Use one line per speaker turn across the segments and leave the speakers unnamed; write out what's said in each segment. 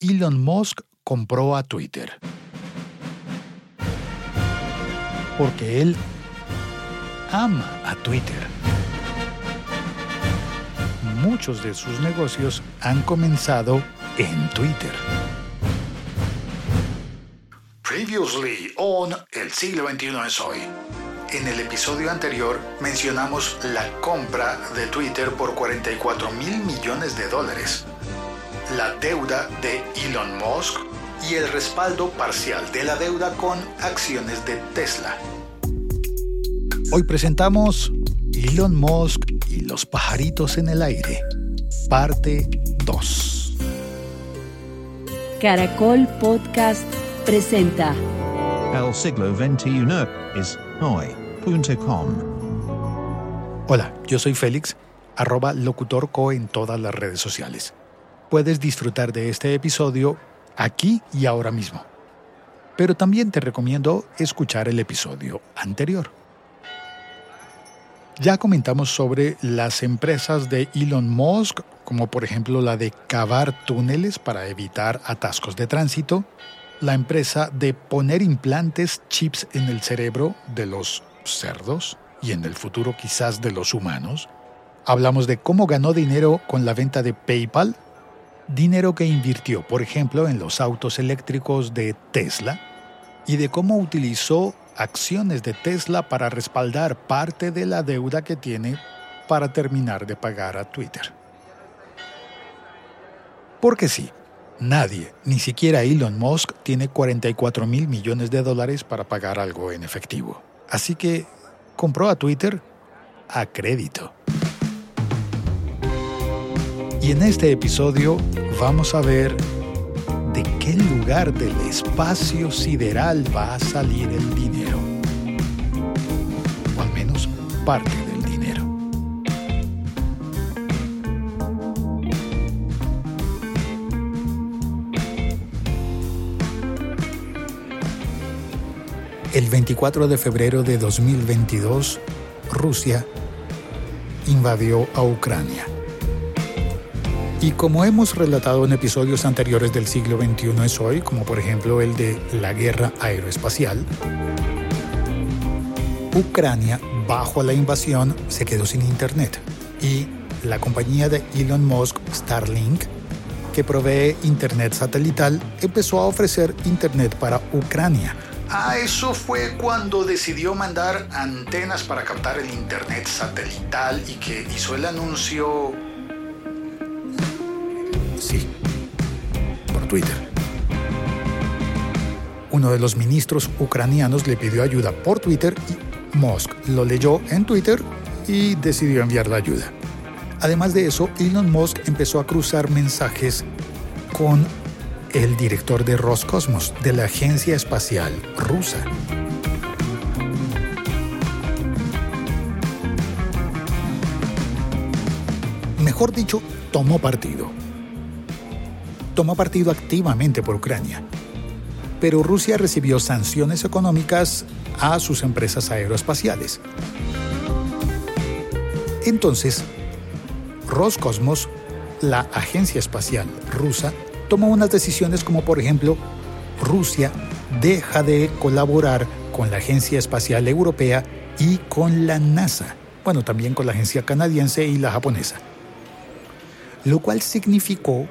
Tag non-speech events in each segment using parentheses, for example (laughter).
Elon Musk compró a Twitter. Porque él ama a Twitter. Muchos de sus negocios han comenzado en Twitter. Previously on El siglo XXI es hoy. En el episodio anterior mencionamos la compra de Twitter por 44 mil millones de dólares, la deuda de Elon Musk y el respaldo parcial de la deuda con acciones de Tesla. Hoy presentamos Elon Musk y los pajaritos en el aire, parte 2.
Caracol Podcast presenta
El siglo XXI es hoy.com.
Hola, yo soy Félix, arroba locutorco en todas las redes sociales. Puedes disfrutar de este episodio aquí y ahora mismo. Pero también te recomiendo escuchar el episodio anterior. Ya comentamos sobre las empresas de Elon Musk, como por ejemplo la de cavar túneles para evitar atascos de tránsito, la empresa de poner implantes chips en el cerebro de los cerdos y en el futuro quizás de los humanos. Hablamos de cómo ganó dinero con la venta de PayPal, dinero que invirtió, por ejemplo, en los autos eléctricos de Tesla, y de cómo utilizó acciones de Tesla para respaldar parte de la deuda que tiene para terminar de pagar a Twitter. Porque sí, nadie, ni siquiera Elon Musk, tiene 44 mil millones de dólares para pagar algo en efectivo. Así que compró a Twitter a crédito. Y en este episodio vamos a ver de qué lugar del espacio sideral va a salir el dinero. O al menos parte del dinero. El 24 de febrero de 2022, Rusia invadió a Ucrania. Y como hemos relatado en episodios anteriores del siglo XXI es hoy, como por ejemplo el de la guerra aeroespacial, Ucrania, bajo la invasión, se quedó sin Internet. Y la compañía de Elon Musk, Starlink, que provee Internet satelital, empezó a ofrecer Internet para Ucrania. Ah, eso fue cuando decidió mandar antenas para captar el Internet satelital y que hizo el anuncio Twitter. Uno de los ministros ucranianos le pidió ayuda por Twitter y Musk lo leyó en Twitter y decidió enviar la ayuda. Además de eso, Elon Musk empezó a cruzar mensajes con el director de Roscosmos, de la agencia espacial rusa. Mejor dicho, tomó partido tomó partido activamente por Ucrania. Pero Rusia recibió sanciones económicas a sus empresas aeroespaciales. Entonces, Roscosmos, la agencia espacial rusa, tomó unas decisiones como por ejemplo, Rusia deja de colaborar con la Agencia Espacial Europea y con la NASA, bueno, también con la agencia canadiense y la japonesa. Lo cual significó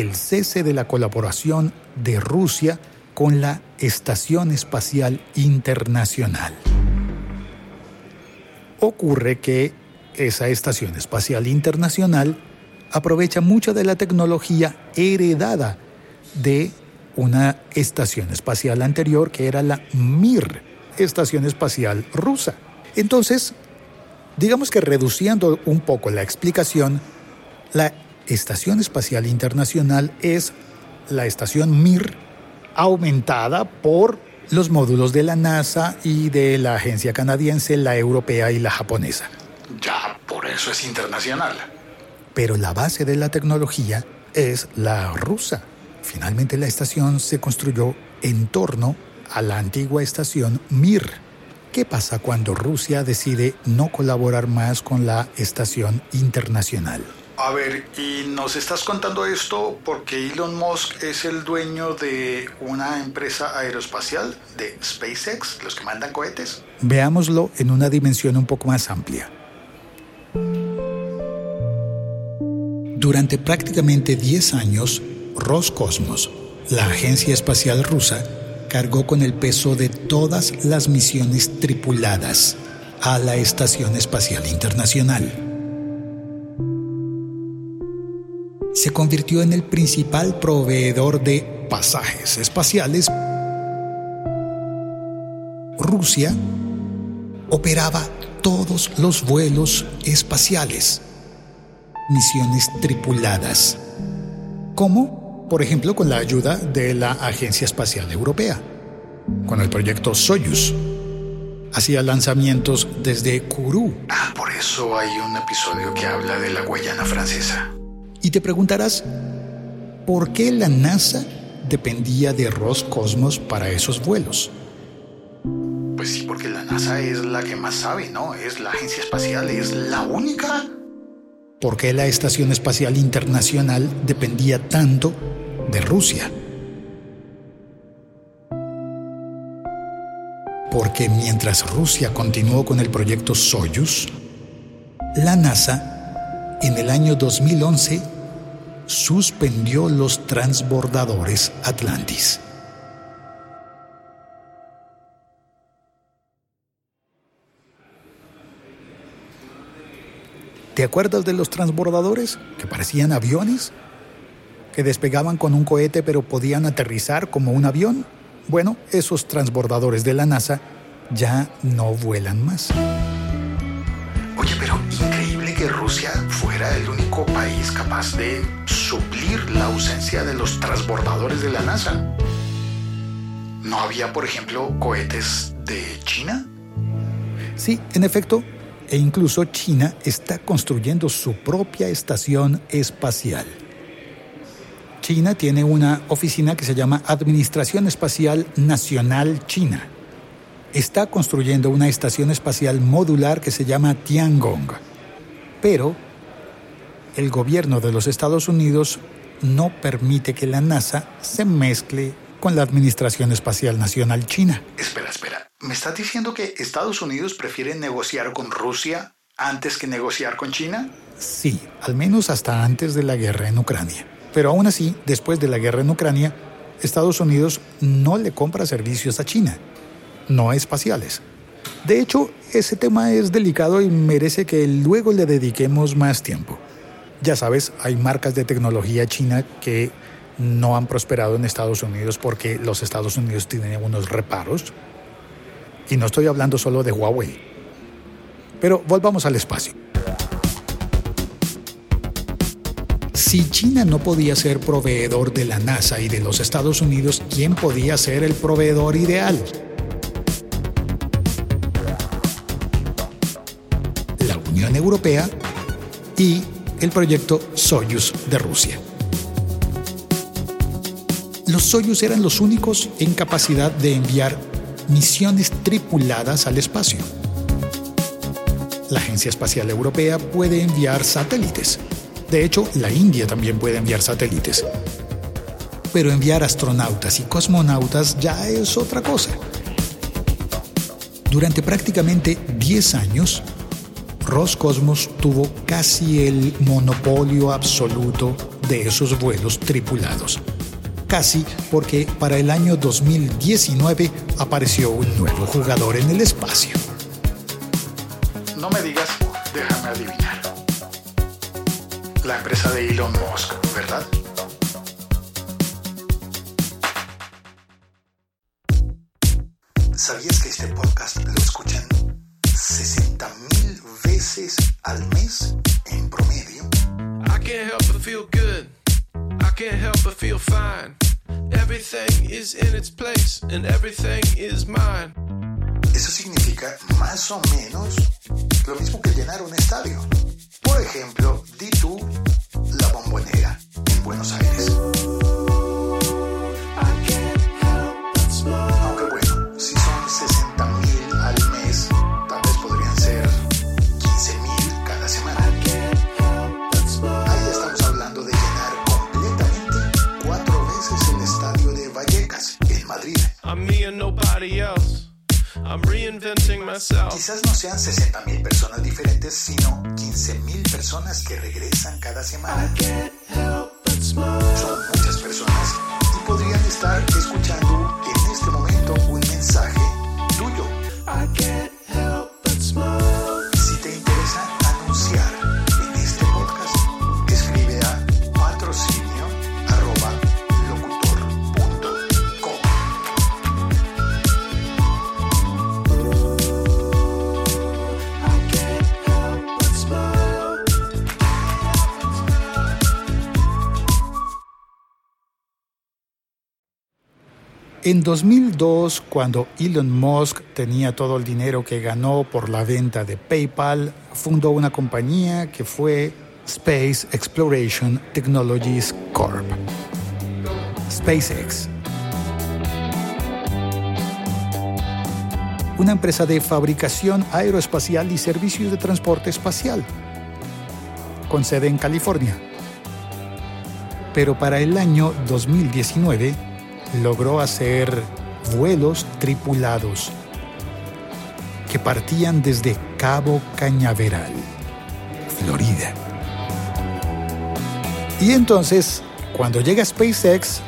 el cese de la colaboración de Rusia con la Estación Espacial Internacional. Ocurre que esa Estación Espacial Internacional aprovecha mucha de la tecnología heredada de una estación espacial anterior que era la Mir, Estación Espacial Rusa. Entonces, digamos que reduciendo un poco la explicación, la Estación Espacial Internacional es la estación Mir aumentada por los módulos de la NASA y de la agencia canadiense, la europea y la japonesa.
Ya, por eso es internacional.
Pero la base de la tecnología es la rusa. Finalmente la estación se construyó en torno a la antigua estación Mir. ¿Qué pasa cuando Rusia decide no colaborar más con la estación internacional?
A ver, ¿y nos estás contando esto porque Elon Musk es el dueño de una empresa aeroespacial, de SpaceX, los que mandan cohetes?
Veámoslo en una dimensión un poco más amplia. Durante prácticamente 10 años, Roscosmos, la agencia espacial rusa, cargó con el peso de todas las misiones tripuladas a la Estación Espacial Internacional. Se convirtió en el principal proveedor de pasajes espaciales. Rusia operaba todos los vuelos espaciales, misiones tripuladas. ¿Cómo? Por ejemplo, con la ayuda de la Agencia Espacial Europea, con el proyecto Soyuz. Hacía lanzamientos desde Kourou.
Ah, por eso hay un episodio que habla de la Guayana francesa.
Y te preguntarás, ¿por qué la NASA dependía de Roscosmos para esos vuelos?
Pues sí, porque la NASA es la que más sabe, ¿no? Es la agencia espacial, es la única.
¿Por qué la Estación Espacial Internacional dependía tanto de Rusia? Porque mientras Rusia continuó con el proyecto Soyuz, la NASA en el año 2011 suspendió los transbordadores Atlantis. ¿Te acuerdas de los transbordadores que parecían aviones? Que despegaban con un cohete pero podían aterrizar como un avión. Bueno, esos transbordadores de la NASA ya no vuelan más.
Oye, pero Rusia fuera el único país capaz de suplir la ausencia de los transbordadores de la NASA. ¿No había, por ejemplo, cohetes de China?
Sí, en efecto, e incluso China está construyendo su propia estación espacial. China tiene una oficina que se llama Administración Espacial Nacional China. Está construyendo una estación espacial modular que se llama Tiangong. Pero el gobierno de los Estados Unidos no permite que la NASA se mezcle con la Administración Espacial Nacional China.
Espera, espera. ¿Me estás diciendo que Estados Unidos prefiere negociar con Rusia antes que negociar con China?
Sí, al menos hasta antes de la guerra en Ucrania. Pero aún así, después de la guerra en Ucrania, Estados Unidos no le compra servicios a China, no espaciales. De hecho, ese tema es delicado y merece que luego le dediquemos más tiempo. Ya sabes, hay marcas de tecnología china que no han prosperado en Estados Unidos porque los Estados Unidos tienen unos reparos. Y no estoy hablando solo de Huawei. Pero volvamos al espacio. Si China no podía ser proveedor de la NASA y de los Estados Unidos, ¿quién podía ser el proveedor ideal? Europea y el proyecto Soyuz de Rusia. Los Soyuz eran los únicos en capacidad de enviar misiones tripuladas al espacio. La Agencia Espacial Europea puede enviar satélites. De hecho, la India también puede enviar satélites. Pero enviar astronautas y cosmonautas ya es otra cosa. Durante prácticamente 10 años, Roscosmos tuvo casi el monopolio absoluto de esos vuelos tripulados. Casi porque para el año 2019 apareció un nuevo jugador en el espacio.
No me digas, déjame adivinar. La empresa de Elon Musk, ¿verdad? ¿Sabías que este podcast
fine. Everything is in its place and everything is mine.
Eso significa más o menos lo mismo que llenar un estadio. Por ejemplo, di tú la bombonera en Buenos Aires. Quizás no sean 60 mil personas diferentes, sino 15 mil personas que regresan cada semana. Son muchas personas y podrían estar escuchando En
2002, cuando Elon Musk tenía todo el dinero que ganó por la venta de PayPal, fundó una compañía que fue Space Exploration Technologies Corp. SpaceX. Una empresa de fabricación aeroespacial y servicios de transporte espacial, con sede en California. Pero para el año 2019, logró hacer vuelos tripulados que partían desde Cabo Cañaveral, Florida. Y entonces, cuando llega SpaceX,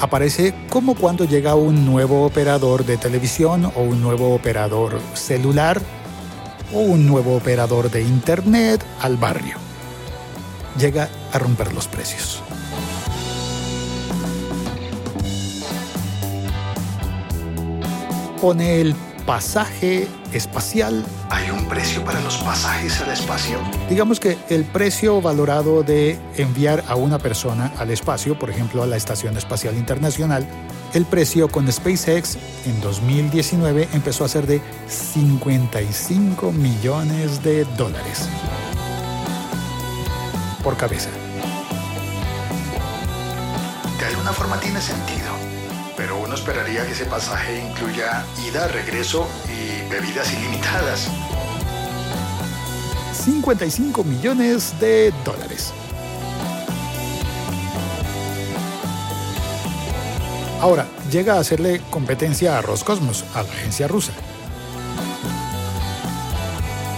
aparece como cuando llega un nuevo operador de televisión o un nuevo operador celular o un nuevo operador de Internet al barrio. Llega a romper los precios. Pone el pasaje espacial.
¿Hay un precio para los pasajes al espacio?
Digamos que el precio valorado de enviar a una persona al espacio, por ejemplo a la Estación Espacial Internacional, el precio con SpaceX en 2019 empezó a ser de 55 millones de dólares por cabeza.
De alguna forma tiene sentido, uno esperaría que ese pasaje incluya ida, regreso y bebidas ilimitadas.
55 millones de dólares. Ahora, llega a hacerle competencia a Roscosmos, a la agencia rusa.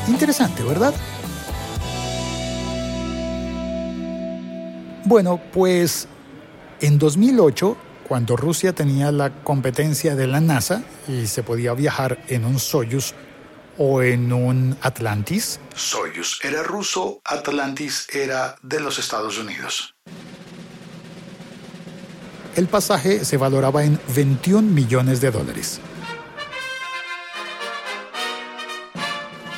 Interesante, ¿verdad? Bueno, pues en 2008, cuando Rusia tenía la competencia de la NASA y se podía viajar en un Soyuz o en un Atlantis,
Soyuz era ruso, Atlantis era de los Estados Unidos.
el pasaje se valoraba en 21 millones de dólares.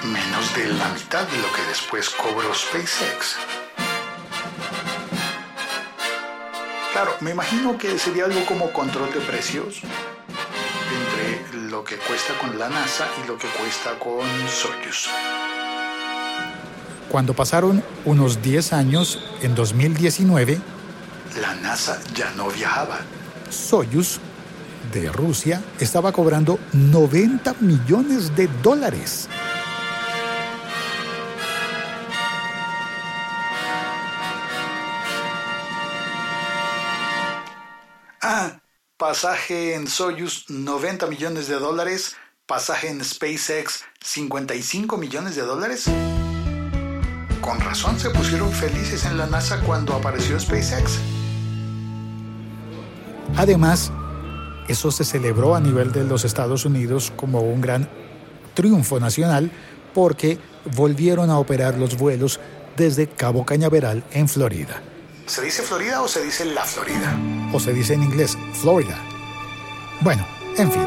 Menos de la mitad de lo que después cobró SpaceX. Claro, me imagino que sería algo como control de precios entre lo que cuesta con la NASA y lo que cuesta con Soyuz.
Cuando pasaron unos 10 años, en 2019,
La NASA ya no viajaba.
Soyuz de Rusia estaba cobrando 90 millones de dólares.
Pasaje en Soyuz 90 millones de dólares, pasaje en SpaceX 55 millones de dólares. con razón se pusieron felices en la NASA cuando apareció SpaceX.
Además, eso se celebró a nivel de los Estados Unidos como un gran triunfo nacional porque volvieron a operar los vuelos desde Cabo Cañaveral en Florida.
¿Se dice Florida o se dice la Florida?
O se dice en inglés Florida. Bueno, en fin.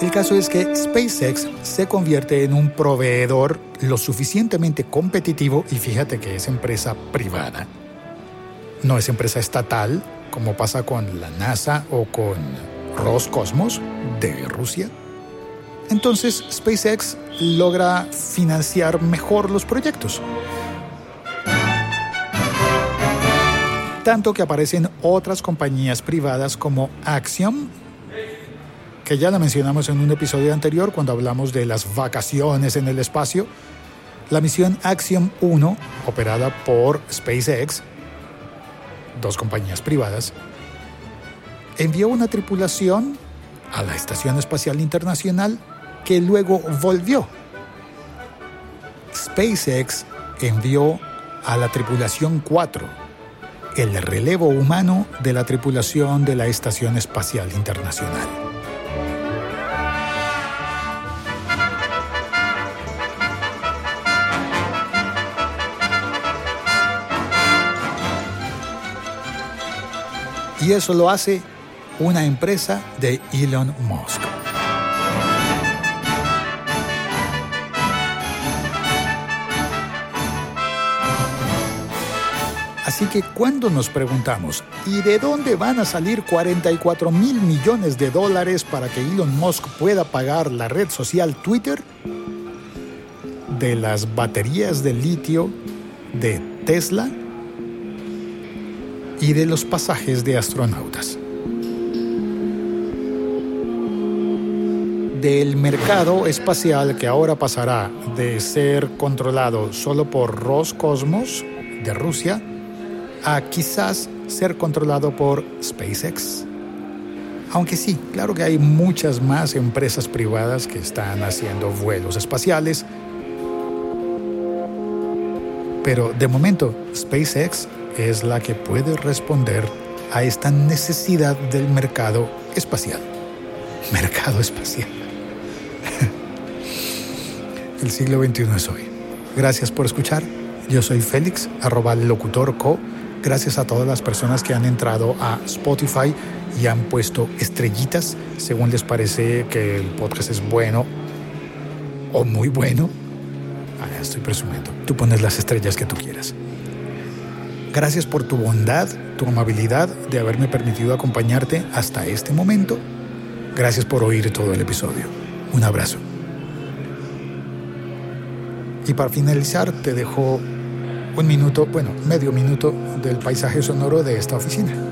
El caso es que SpaceX se convierte en un proveedor lo suficientemente competitivo y fíjate que es empresa privada. No es empresa estatal, como pasa con la NASA o con Roscosmos de Rusia. Entonces SpaceX logra financiar mejor los proyectos. Tanto que aparecen otras compañías privadas como Axiom, que ya la mencionamos en un episodio anterior cuando hablamos de las vacaciones en el espacio. La misión Axiom 1, operada por SpaceX, dos compañías privadas, envió una tripulación a la Estación Espacial Internacional que luego volvió. SpaceX envió a la tripulación 4, el relevo humano de la tripulación de la Estación Espacial Internacional. Y eso lo hace una empresa de Elon Musk. Así que cuando nos preguntamos, ¿y de dónde van a salir 44 mil millones de dólares para que Elon Musk pueda pagar la red social Twitter? ¿De las baterías de litio de Tesla? ¿Y de los pasajes de astronautas? Del mercado espacial que ahora pasará de ser controlado solo por Roscosmos de Rusia a quizás ser controlado por SpaceX. Aunque sí, claro que hay muchas más empresas privadas que están haciendo vuelos espaciales. Pero de momento, SpaceX es la que puede responder a esta necesidad del mercado espacial. Mercado espacial. (laughs) El siglo XXI es hoy. Gracias por escuchar. Yo soy Félix, arroba locutorco. Gracias a todas las personas que han entrado a Spotify y han puesto estrellitas según les parece que el podcast es bueno o muy bueno. Ah, estoy presumiendo. Tú pones las estrellas que tú quieras. Gracias por tu bondad, tu amabilidad de haberme permitido acompañarte hasta este momento. Gracias por oír todo el episodio. Un abrazo. Y para finalizar te dejo un minuto, bueno, medio minuto del paisaje sonoro de esta oficina.